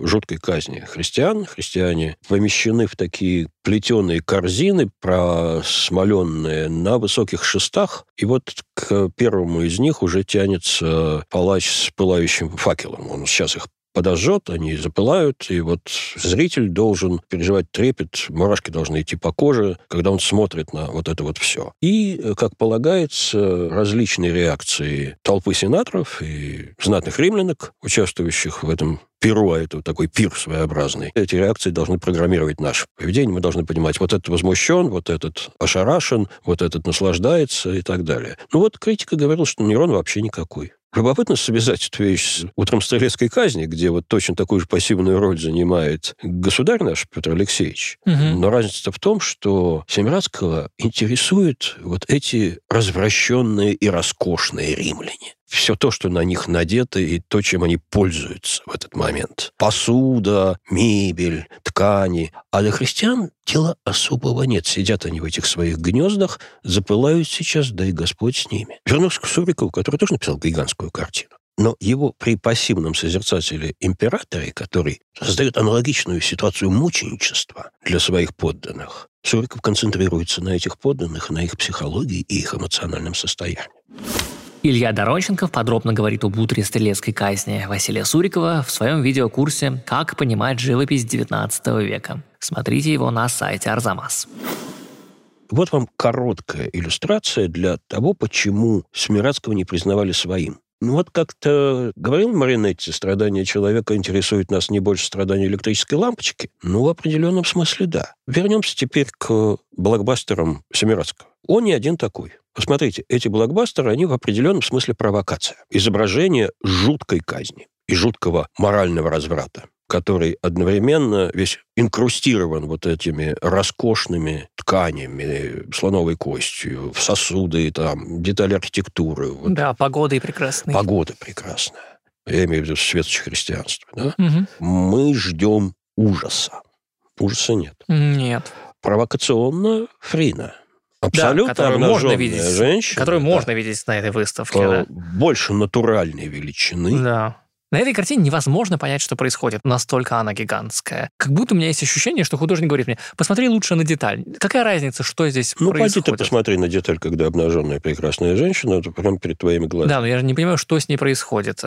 жуткой казни христиан. Христиане помещены в такие плетеные корзины, просмоленные на высоких шестах. И вот к первому из них уже тянется палач с пылающим факелом. Он сейчас их подожжет, они запылают, и вот зритель должен переживать трепет, мурашки должны идти по коже, когда он смотрит на вот это вот все. И, как полагается, различные реакции толпы сенаторов и знатных римлянок, участвующих в этом перу, а это такой пир своеобразный. Эти реакции должны программировать наше поведение. Мы должны понимать, вот этот возмущен, вот этот ошарашен, вот этот наслаждается и так далее. Ну вот критика говорила, что Нерон вообще никакой. Любопытно связать эту вещь с утром стрелецкой казни, где вот точно такую же пассивную роль занимает государь наш Петр Алексеевич. Угу. Но разница в том, что Семирадского интересуют вот эти развращенные и роскошные римляне все то, что на них надето, и то, чем они пользуются в этот момент. Посуда, мебель, ткани. А для христиан дела особого нет. Сидят они в этих своих гнездах, запылают сейчас, да и Господь с ними. Вернусь к Сурикову, который тоже написал гигантскую картину. Но его при пассивном созерцателе императоре, который создает аналогичную ситуацию мученичества для своих подданных, Суриков концентрируется на этих подданных, на их психологии и их эмоциональном состоянии. Илья Доронченков подробно говорит об утре стрелецкой казни Василия Сурикова в своем видеокурсе «Как понимать живопись XIX века». Смотрите его на сайте Арзамас. Вот вам короткая иллюстрация для того, почему Смирадского не признавали своим. Ну вот как-то говорил Маринетти, страдания человека интересует нас не больше страдания электрической лампочки. Ну, в определенном смысле да. Вернемся теперь к блокбастерам Семирадского. Он не один такой. Посмотрите, эти блокбастеры, они в определенном смысле провокация. Изображение жуткой казни и жуткого морального разврата который одновременно весь инкрустирован вот этими роскошными тканями, слоновой костью, сосуды, там, детали архитектуры. Вот. Да, погода прекрасная. Погода прекрасная. Я имею в виду светочее христианство. Да? Угу. Мы ждем ужаса. Ужаса нет. Нет. Провокационно Фрина. Абсолютно да, можно видеть, женщина. Которую да, можно видеть на этой выставке. Да. Больше натуральной величины. Да. На этой картине невозможно понять, что происходит. Настолько она гигантская. Как будто у меня есть ощущение, что художник говорит мне, посмотри лучше на деталь. Какая разница, что здесь ну, происходит? Ну, пойди ты посмотри на деталь, когда обнаженная прекрасная женщина, это прямо перед твоими глазами. Да, но я же не понимаю, что с ней происходит.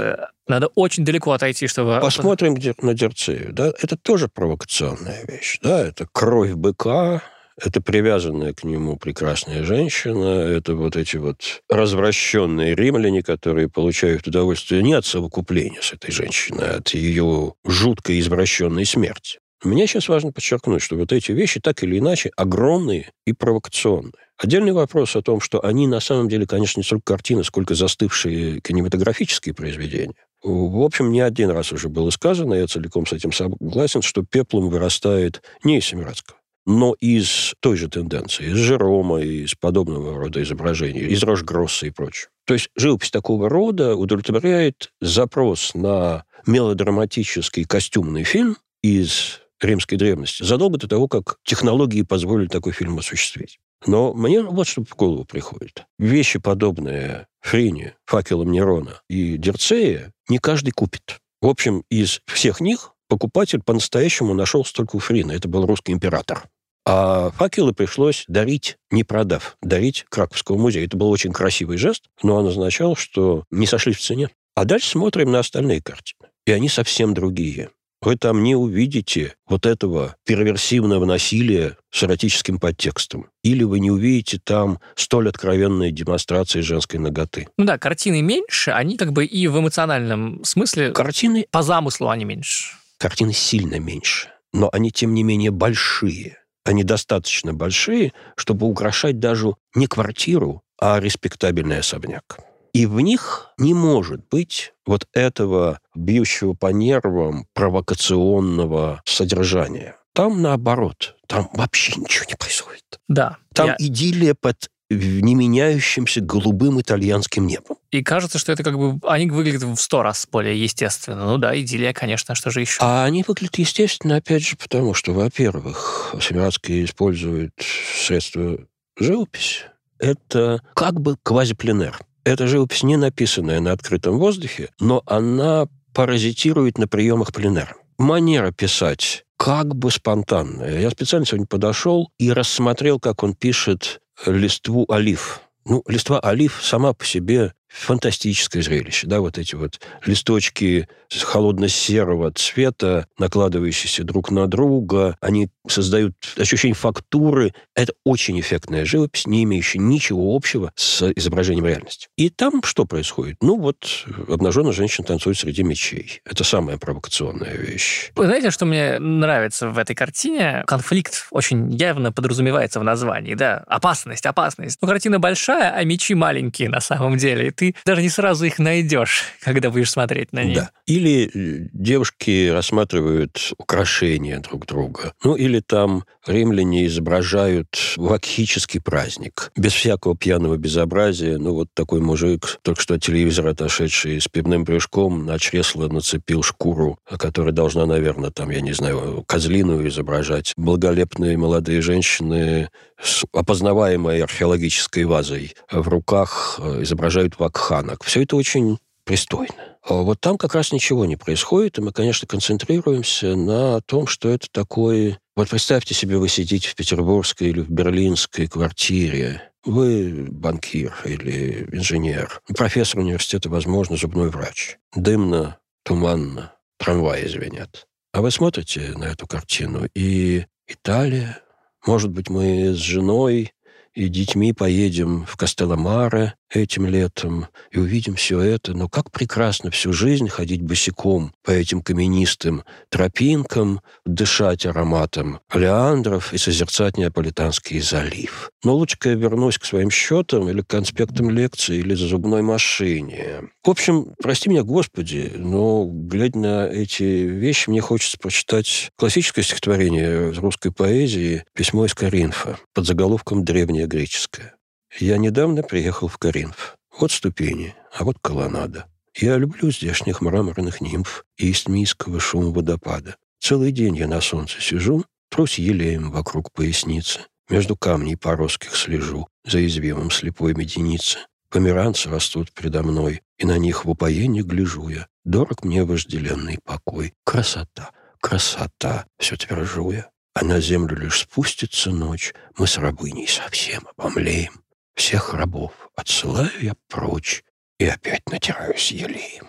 Надо очень далеко отойти, чтобы... Посмотрим на Дерцею. Да? Это тоже провокационная вещь. Да? Это кровь быка, это привязанная к нему прекрасная женщина, это вот эти вот развращенные римляне, которые получают удовольствие не от совокупления с этой женщиной, а от ее жуткой извращенной смерти. Мне сейчас важно подчеркнуть, что вот эти вещи так или иначе огромные и провокационные. Отдельный вопрос о том, что они на самом деле, конечно, не столько картины, сколько застывшие кинематографические произведения. В общем, не один раз уже было сказано, я целиком с этим согласен, что пеплом вырастает не из Семирадского, но из той же тенденции, из Жерома, из подобного рода изображений, из Рожгросса и прочего. То есть живопись такого рода удовлетворяет запрос на мелодраматический костюмный фильм из римской древности задолго до того, как технологии позволили такой фильм осуществить. Но мне вот что в голову приходит. Вещи, подобные Фрине, факелам Нерона и Дерцея, не каждый купит. В общем, из всех них покупатель по-настоящему нашелся только у Фрина. Это был русский император. А факелы пришлось дарить, не продав, дарить Краковскому музею. Это был очень красивый жест, но он означал, что не сошлись в цене. А дальше смотрим на остальные картины. И они совсем другие. Вы там не увидите вот этого перверсивного насилия с эротическим подтекстом. Или вы не увидите там столь откровенной демонстрации женской ноготы. Ну да, картины меньше, они как бы и в эмоциональном смысле... Картины... По замыслу они меньше картины сильно меньше, но они, тем не менее, большие. Они достаточно большие, чтобы украшать даже не квартиру, а респектабельный особняк. И в них не может быть вот этого бьющего по нервам провокационного содержания. Там наоборот, там вообще ничего не происходит. Да. Там я... идиллия под не меняющимся голубым итальянским небом. И кажется, что это как бы... Они выглядят в сто раз более естественно. Ну да, идиллия, конечно, что же еще? А они выглядят естественно, опять же, потому что, во-первых, Семирадский использует средства живописи. Это как бы квазипленер. Это живопись не написанная на открытом воздухе, но она паразитирует на приемах пленера. Манера писать как бы спонтанная. Я специально сегодня подошел и рассмотрел, как он пишет листву олив. Ну, листва олив сама по себе фантастическое зрелище, да, вот эти вот листочки холодно-серого цвета, накладывающиеся друг на друга, они создают ощущение фактуры. Это очень эффектная живопись, не имеющая ничего общего с изображением реальности. И там что происходит? Ну, вот обнаженная женщина танцует среди мечей. Это самая провокационная вещь. Вы знаете, что мне нравится в этой картине? Конфликт очень явно подразумевается в названии, да? Опасность, опасность. Ну, картина большая, а мечи маленькие на самом деле. Ты даже не сразу их найдешь, когда будешь смотреть на них. Да. Или э, девушки рассматривают украшения друг друга. Ну, или там римляне изображают вакхический праздник. Без всякого пьяного безобразия. Ну, вот такой мужик, только что от телевизора отошедший с пивным брюшком, на чресло нацепил шкуру, которая должна, наверное, там, я не знаю, козлину изображать. Благолепные молодые женщины с опознаваемой археологической вазой в руках э, изображают вакханок. Все это очень пристойно. А вот там как раз ничего не происходит, и мы, конечно, концентрируемся на том, что это такое... Вот представьте себе, вы сидите в петербургской или в берлинской квартире, вы банкир или инженер, профессор университета, возможно, зубной врач. Дымно, туманно, трамваи звенят. А вы смотрите на эту картину, и Италия, может быть, мы с женой и детьми поедем в Кастелламаре этим летом и увидим все это. Но как прекрасно всю жизнь ходить босиком по этим каменистым тропинкам, дышать ароматом олеандров и созерцать Неаполитанский залив. Но лучше-ка я вернусь к своим счетам или к конспектам лекции или зубной машине. В общем, прости меня, Господи, но, глядя на эти вещи, мне хочется прочитать классическое стихотворение русской поэзии «Письмо из Коринфа» под заголовком «Древнее греческое». Я недавно приехал в Каринф. Вот ступени, а вот колоннада. Я люблю здешних мраморных нимф и истмийского шума водопада. Целый день я на солнце сижу, трусь елеем вокруг поясницы. Между камней поросских слежу, за извивом слепой меденицы. Померанцы растут предо мной, и на них в упоении гляжу я. Дорог мне вожделенный покой. Красота, красота, все твержу я. А на землю лишь спустится ночь, мы с рабыней совсем обомлеем. Всех рабов отсылаю я прочь и опять натираюсь елеем.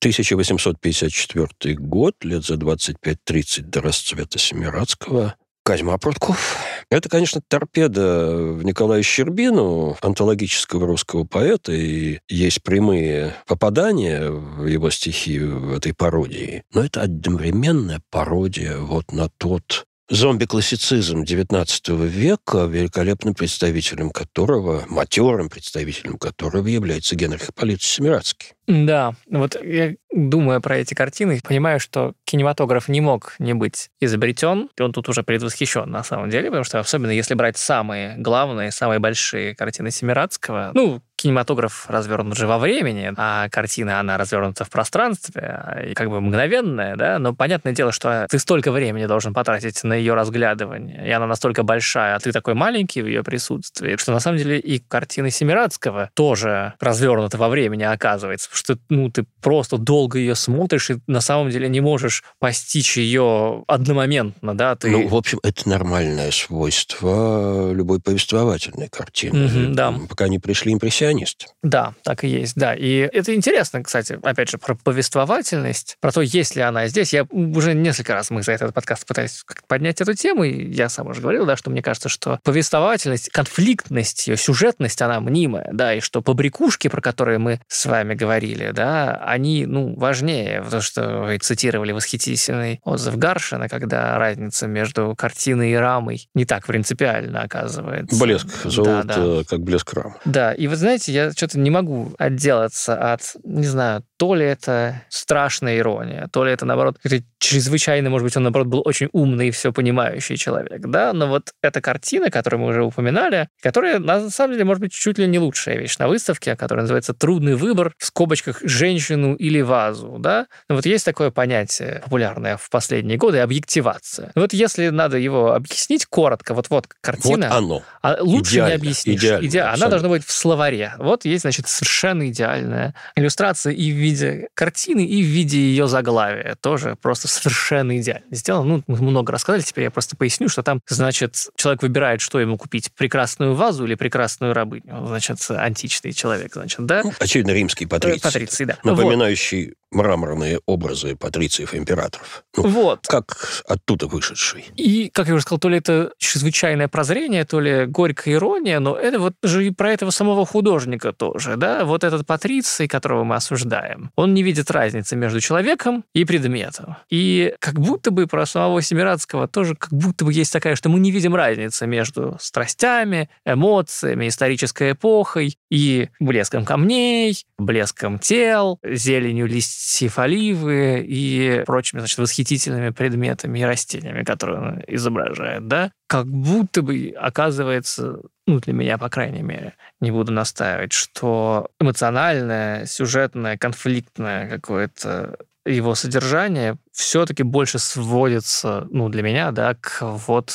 1854 год, лет за 25-30 до расцвета Семирадского, Козьма Прутков. Это, конечно, торпеда в Николая Щербину, антологического русского поэта, и есть прямые попадания в его стихи в этой пародии. Но это одновременная пародия вот на тот зомби-классицизм XIX века, великолепным представителем которого, матерым представителем которого является Генрих Ипполит Семирадский. Да, вот я думаю про эти картины, понимаю, что кинематограф не мог не быть изобретен, и он тут уже предвосхищен на самом деле, потому что особенно если брать самые главные, самые большие картины Семирадского, ну, кинематограф развернут же во времени, а картина, она развернута в пространстве, и как бы мгновенная, да, но понятное дело, что ты столько времени должен потратить на ее разглядывание, и она настолько большая, а ты такой маленький в ее присутствии, что на самом деле и картины Семирадского тоже развернуты во времени, оказывается, что ну, ты просто долго ее смотришь и на самом деле не можешь постичь ее одномоментно, да? Ты... Ну, в общем, это нормальное свойство любой повествовательной картины. Угу, да. Пока не пришли импрессионисты. Да, так и есть, да. И это интересно, кстати, опять же, про повествовательность, про то, есть ли она здесь. Я уже несколько раз мы за этот подкаст пытались поднять эту тему, и я сам уже говорил, да, что мне кажется, что повествовательность, конфликтность, ее сюжетность, она мнимая, да, и что побрякушки, про которые мы с вами говорили, говорили, да, они, ну, важнее, потому что вы цитировали восхитительный отзыв Гаршина, когда разница между картиной и рамой не так принципиально оказывается. Блеск золота, да, да. как блеск рам. Да, и вы знаете, я что-то не могу отделаться от, не знаю, то ли это страшная ирония, то ли это, наоборот, чрезвычайно, может быть, он, наоборот, был очень умный и все понимающий человек, да, но вот эта картина, которую мы уже упоминали, которая, на самом деле, может быть, чуть ли не лучшая вещь на выставке, которая называется «Трудный выбор», в скобочках «женщину или вазу, да, ну, вот есть такое понятие популярное в последние годы – объективация. Вот если надо его объяснить коротко, вот-вот картина. Вот оно. А лучше идеально, не объяснишь. Идеально, Иде... Она должна быть в словаре. Вот есть, значит, совершенно идеальная иллюстрация и в виде картины, и в виде ее заглавия. Тоже просто совершенно идеально сделано. Ну, мы много рассказали, теперь я просто поясню, что там, значит, человек выбирает, что ему купить, прекрасную вазу или прекрасную рабыню. Значит, античный человек, значит, да? Ну, очевидно, римский патриций. Патриций, да. Напоминающий мраморные образы патрициев и императоров. Ну, вот. Как оттуда вышедший. И, как я уже сказал, то ли это чрезвычайное прозрение, то ли горькая ирония, но это вот же и про этого самого художника тоже, да? Вот этот патриций, которого мы осуждаем, он не видит разницы между человеком и предметом. И как будто бы про самого Семирадского тоже как будто бы есть такая, что мы не видим разницы между страстями, эмоциями, исторической эпохой и блеском камней, блеском тел, зеленью листьев и прочими, значит, восхитительными предметами и растениями, которые он изображает, да, как будто бы оказывается, ну, для меня, по крайней мере, не буду настаивать, что эмоциональное, сюжетное, конфликтное какое-то его содержание все-таки больше сводится, ну, для меня, да, к вот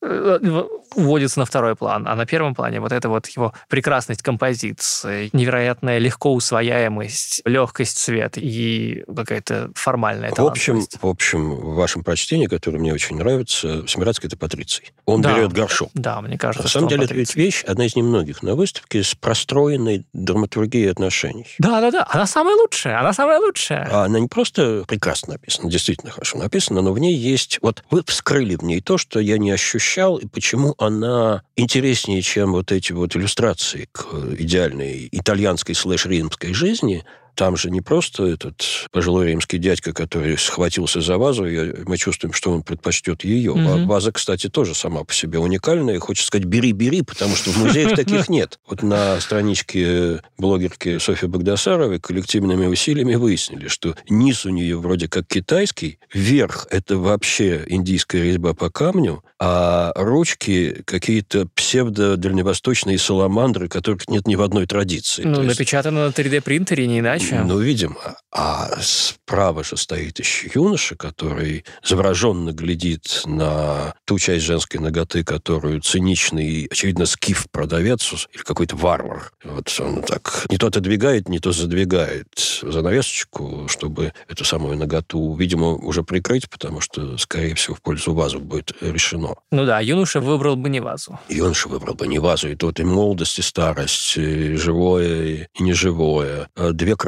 уводится на второй план, а на первом плане вот это вот его прекрасность композиции, невероятная легко усвояемость, легкость цвета и какая-то формальная в общем, в общем, в вашем прочтении, которое мне очень нравится, Смирадский – это Патриций. Он да, берет горшок. Да, мне кажется, На самом деле, это ведь вещь, одна из немногих на выставке с простроенной драматургией отношений. Да-да-да, она самая лучшая, она самая лучшая. А она не просто прекрасно написана, действительно хорошо написана, но в ней есть... Вот вы вскрыли в ней то, что я не ощущаю ощущал, и почему она интереснее, чем вот эти вот иллюстрации к идеальной итальянской слэш-римской жизни – там же не просто этот пожилой римский дядька, который схватился за вазу, и мы чувствуем, что он предпочтет ее. Угу. А ваза, кстати, тоже сама по себе уникальная. И хочется сказать, бери, бери, потому что в музеях таких нет. Вот на страничке блогерки Софьи Багдасаровой коллективными усилиями выяснили, что низ у нее вроде как китайский, верх – это вообще индийская резьба по камню, а ручки какие-то псевдо-дальневосточные саламандры, которых нет ни в одной традиции. Ну, напечатано на 3D-принтере, не иначе. Ну, видимо. А справа же стоит еще юноша, который завороженно глядит на ту часть женской ноготы, которую циничный, очевидно, скиф-продавец или какой-то варвар. Вот он так не то отодвигает, не то задвигает занавесочку, чтобы эту самую ноготу, видимо, уже прикрыть, потому что, скорее всего, в пользу вазу будет решено. Ну да, юноша выбрал бы не вазу. Юноша выбрал бы не вазу. И тут и молодость, и старость, и живое, и неживое. Две красоты.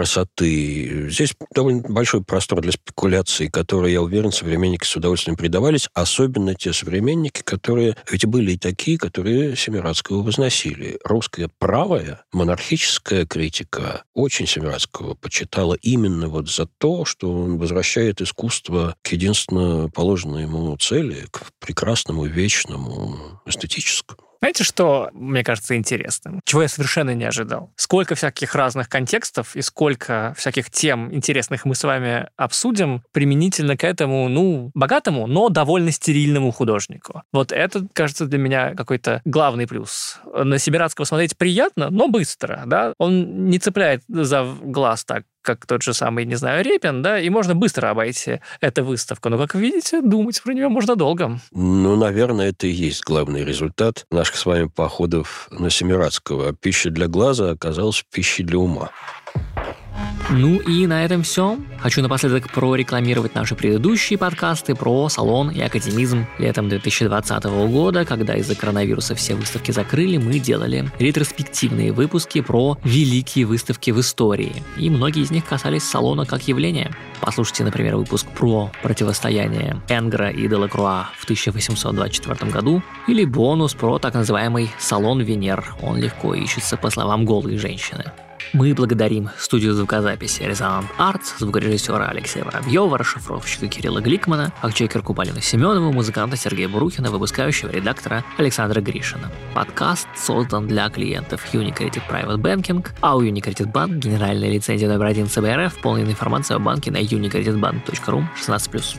Здесь довольно большой простор для спекуляций, которые, я уверен, современники с удовольствием предавались, особенно те современники, которые... Ведь были и такие, которые Семирадского возносили. Русская правая, монархическая критика очень Семирадского почитала именно вот за то, что он возвращает искусство к единственно положенной ему цели, к прекрасному, вечному, эстетическому. Знаете, что мне кажется интересным? Чего я совершенно не ожидал? Сколько всяких разных контекстов и сколько всяких тем интересных мы с вами обсудим применительно к этому, ну, богатому, но довольно стерильному художнику. Вот это, кажется, для меня какой-то главный плюс. На Сибиратского смотреть приятно, но быстро, да? Он не цепляет за глаз так, как тот же самый, не знаю, Репин, да, и можно быстро обойти эту выставку. Но, как видите, думать про нее можно долго. Ну, наверное, это и есть главный результат наших с вами походов на Семирадского. Пища для глаза оказалась пищей для ума. Ну и на этом все. Хочу напоследок прорекламировать наши предыдущие подкасты про салон и академизм. Летом 2020 года, когда из-за коронавируса все выставки закрыли, мы делали ретроспективные выпуски про великие выставки в истории. И многие из них касались салона как явления. Послушайте, например, выпуск про противостояние Энгра и Делакруа в 1824 году, или бонус про так называемый «Салон Венер». Он легко ищется по словам голой женщины. Мы благодарим студию звукозаписи Резонант Артс, звукорежиссера Алексея Воробьева, расшифровщика Кирилла Гликмана, акчекерку Полину Семенову, музыканта Сергея Бурухина, выпускающего редактора Александра Гришина. Подкаст создан для клиентов Unicredit Private Banking, а у Unicredit Bank генеральная лицензия номер один ЦБРФ, полная информация о банке на unicreditbank.ru 16+.